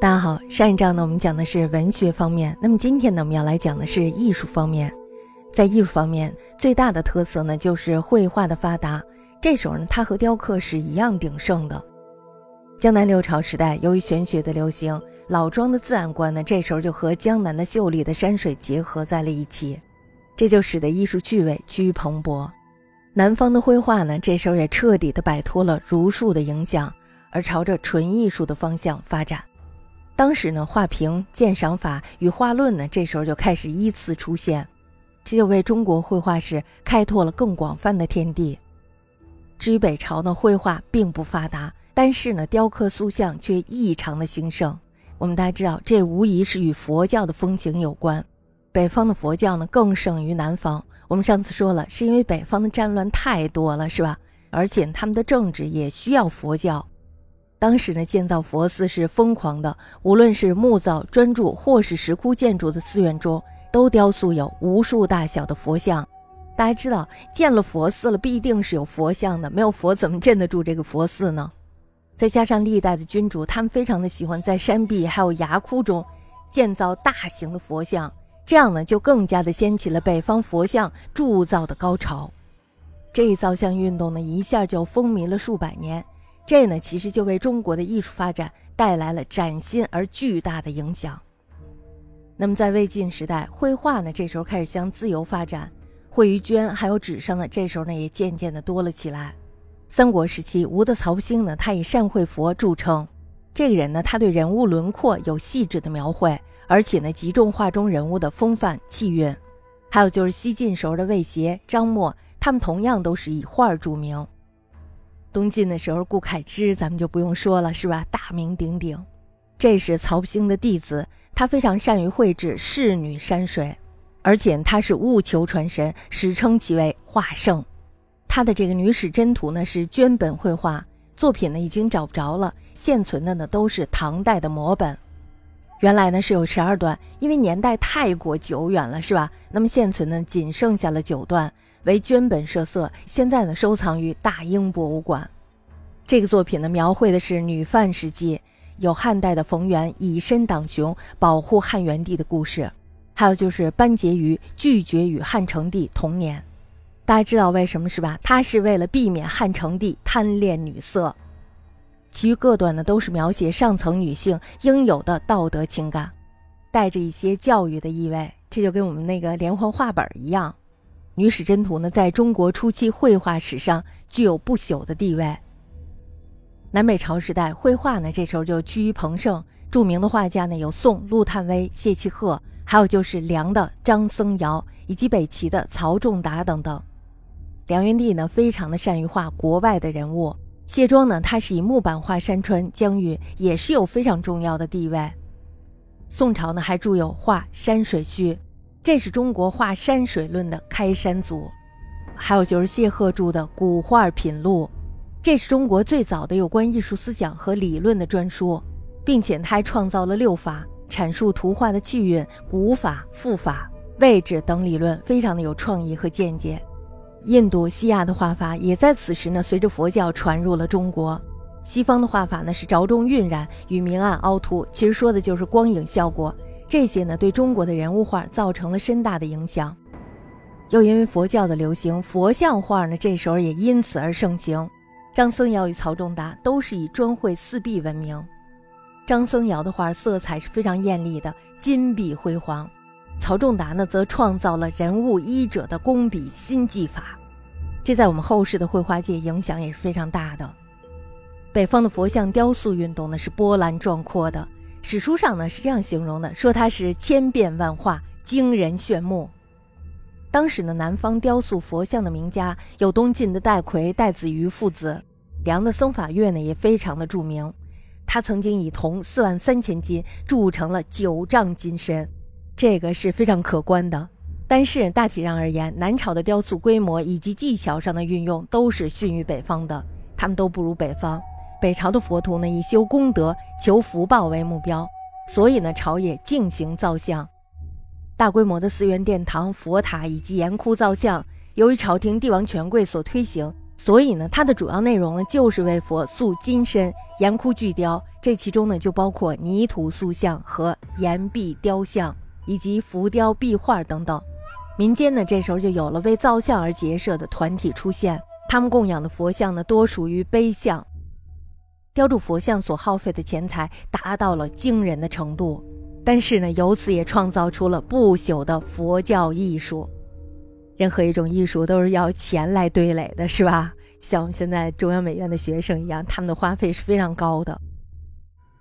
大家好，上一章呢我们讲的是文学方面，那么今天呢我们要来讲的是艺术方面。在艺术方面，最大的特色呢就是绘画的发达。这时候呢，它和雕刻是一样鼎盛的。江南六朝时代，由于玄学的流行，老庄的自然观呢，这时候就和江南的秀丽的山水结合在了一起，这就使得艺术趣味趋于蓬勃。南方的绘画呢，这时候也彻底的摆脱了儒术的影响，而朝着纯艺术的方向发展。当时呢，画屏鉴赏法与画论呢，这时候就开始依次出现，这就为中国绘画史开拓了更广泛的天地。至于北朝呢，绘画并不发达，但是呢，雕刻塑像却异常的兴盛。我们大家知道，这无疑是与佛教的风行有关。北方的佛教呢，更胜于南方。我们上次说了，是因为北方的战乱太多了，是吧？而且他们的政治也需要佛教。当时呢，建造佛寺是疯狂的，无论是木造砖筑或是石窟建筑的寺院中，都雕塑有无数大小的佛像。大家知道，建了佛寺了，必定是有佛像的，没有佛怎么镇得住这个佛寺呢？再加上历代的君主，他们非常的喜欢在山壁还有崖窟中建造大型的佛像，这样呢，就更加的掀起了北方佛像铸造的高潮。这一造像运动呢，一下就风靡了数百年。这呢，其实就为中国的艺术发展带来了崭新而巨大的影响。那么，在魏晋时代，绘画呢，这时候开始向自由发展，绘于绢还有纸上呢，这时候呢，也渐渐的多了起来。三国时期，吴的曹兴呢，他以善绘佛著称。这个人呢，他对人物轮廓有细致的描绘，而且呢，集中画中人物的风范气韵。还有就是西晋时候的魏协、张默，他们同样都是以画著名。东晋的时候，顾恺之咱们就不用说了，是吧？大名鼎鼎。这是曹兴的弟子，他非常善于绘制仕女山水，而且他是务求传神，史称其为画圣。他的这个《女史箴图》呢是绢本绘画作品呢，已经找不着了，现存的呢都是唐代的摹本。原来呢是有十二段，因为年代太过久远了，是吧？那么现存呢仅剩下了九段。为绢本设色，现在呢收藏于大英博物馆。这个作品呢描绘的是女范时期，有汉代的冯源以身挡雄保护汉元帝的故事，还有就是班婕妤拒绝与汉成帝同年。大家知道为什么是吧？他是为了避免汉成帝贪恋女色。其余各段呢都是描写上层女性应有的道德情感，带着一些教育的意味。这就跟我们那个连环画本一样。《女史箴图》呢，在中国初期绘画史上具有不朽的地位。南北朝时代，绘画呢，这时候就趋于蓬盛。著名的画家呢，有宋陆探微、谢其鹤，还有就是梁的张僧繇，以及北齐的曹仲达等等。梁元帝呢，非常的善于画国外的人物。谢庄呢，他是以木板画山川疆域，也是有非常重要的地位。宋朝呢，还著有《画山水序》。这是中国画山水论的开山祖，还有就是谢赫著的《古画品录》，这是中国最早的有关艺术思想和理论的专书，并且他还创造了六法，阐述图画的气韵、古法、复法、位置等理论，非常的有创意和见解。印度、西亚的画法也在此时呢，随着佛教传入了中国。西方的画法呢是着重晕染与明暗凹凸，其实说的就是光影效果。这些呢，对中国的人物画造成了深大的影响。又因为佛教的流行，佛像画呢，这时候也因此而盛行。张僧繇与曹仲达都是以专绘四壁闻名。张僧繇的画色彩是非常艳丽的，金碧辉煌；曹仲达呢，则创造了人物衣者的工笔新技法，这在我们后世的绘画界影响也是非常大的。北方的佛像雕塑运动呢，是波澜壮阔的。史书上呢是这样形容的，说它是千变万化，惊人炫目。当时呢，南方雕塑佛像的名家有东晋的戴逵、戴子瑜父子，梁的僧法月呢也非常的著名。他曾经以铜四万三千斤铸成了九丈金身，这个是非常可观的。但是大体上而言，南朝的雕塑规模以及技巧上的运用都是逊于北方的，他们都不如北方。北朝的佛徒呢，以修功德、求福报为目标，所以呢，朝野进行造像，大规模的寺院、殿堂、佛塔以及岩窟造像。由于朝廷帝王权贵所推行，所以呢，它的主要内容呢就是为佛塑金身、岩窟巨雕，这其中呢就包括泥土塑像和岩壁雕像，以及浮雕、壁画等等。民间呢这时候就有了为造像而结社的团体出现，他们供养的佛像呢多属于碑像。雕铸佛像所耗费的钱财达到了惊人的程度，但是呢，由此也创造出了不朽的佛教艺术。任何一种艺术都是要钱来堆垒的，是吧？像我们现在中央美院的学生一样，他们的花费是非常高的。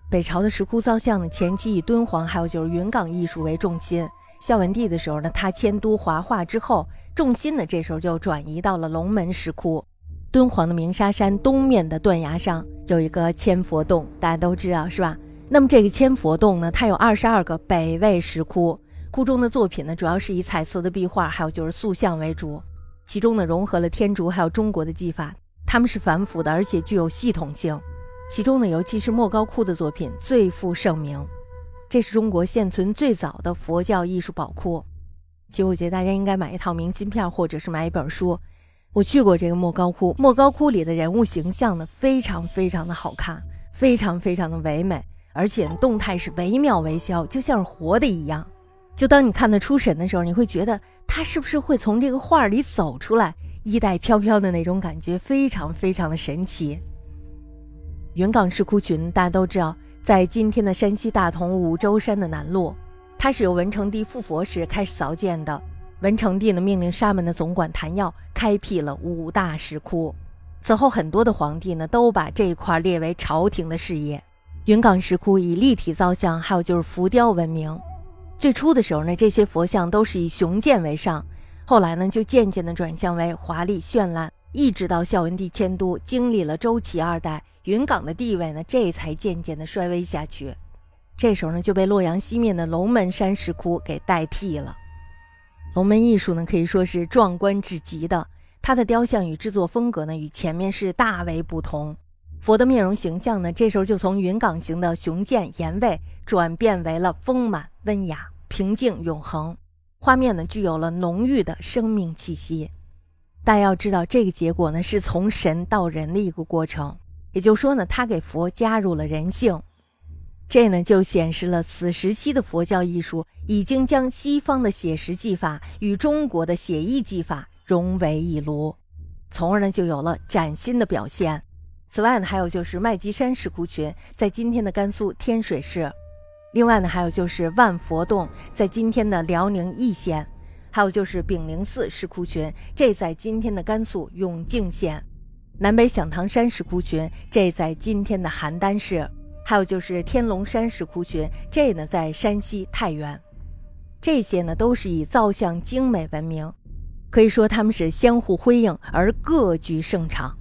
北朝的石窟造像呢，前期以敦煌还有就是云冈艺术为重心。孝文帝的时候呢，他迁都华化之后，重心呢这时候就转移到了龙门石窟。敦煌的鸣沙山东面的断崖上有一个千佛洞，大家都知道是吧？那么这个千佛洞呢，它有二十二个北魏石窟，窟中的作品呢，主要是以彩色的壁画，还有就是塑像为主，其中呢融合了天竺还有中国的技法，它们是繁复的，而且具有系统性。其中呢，尤其是莫高窟的作品最负盛名，这是中国现存最早的佛教艺术宝库。其实我觉得大家应该买一套明信片，或者是买一本书。我去过这个莫高窟，莫高窟里的人物形象呢，非常非常的好看，非常非常的唯美，而且动态是惟妙惟肖，就像是活的一样。就当你看得出神的时候，你会觉得他是不是会从这个画里走出来，衣带飘飘的那种感觉，非常非常的神奇。云冈石窟群大家都知道，在今天的山西大同五洲山的南麓，它是由文成帝复佛时开始凿建的。文成帝呢，命令沙门的总管谭耀开辟了五大石窟。此后，很多的皇帝呢，都把这一块列为朝廷的事业。云冈石窟以立体造像，还有就是浮雕闻名。最初的时候呢，这些佛像都是以雄健为上，后来呢，就渐渐的转向为华丽绚烂。一直到孝文帝迁都，经历了周齐二代，云冈的地位呢，这才渐渐的衰微下去。这时候呢，就被洛阳西面的龙门山石窟给代替了。龙门艺术呢，可以说是壮观至极的。它的雕像与制作风格呢，与前面是大为不同。佛的面容形象呢，这时候就从云冈型的雄健严卫，转变为了丰满温雅、平静永恒。画面呢，具有了浓郁的生命气息。大家要知道，这个结果呢，是从神到人的一个过程。也就是说呢，他给佛加入了人性。这呢，就显示了此时期的佛教艺术已经将西方的写实技法与中国的写意技法融为一炉，从而呢，就有了崭新的表现。此外呢，还有就是麦积山石窟群，在今天的甘肃天水市；另外呢，还有就是万佛洞，在今天的辽宁义县；还有就是炳灵寺石窟群，这在今天的甘肃永靖县；南北响堂山石窟群，这在今天的邯郸市。还有就是天龙山石窟群，这呢在山西太原，这些呢都是以造像精美闻名，可以说他们是相互辉映而各具盛场。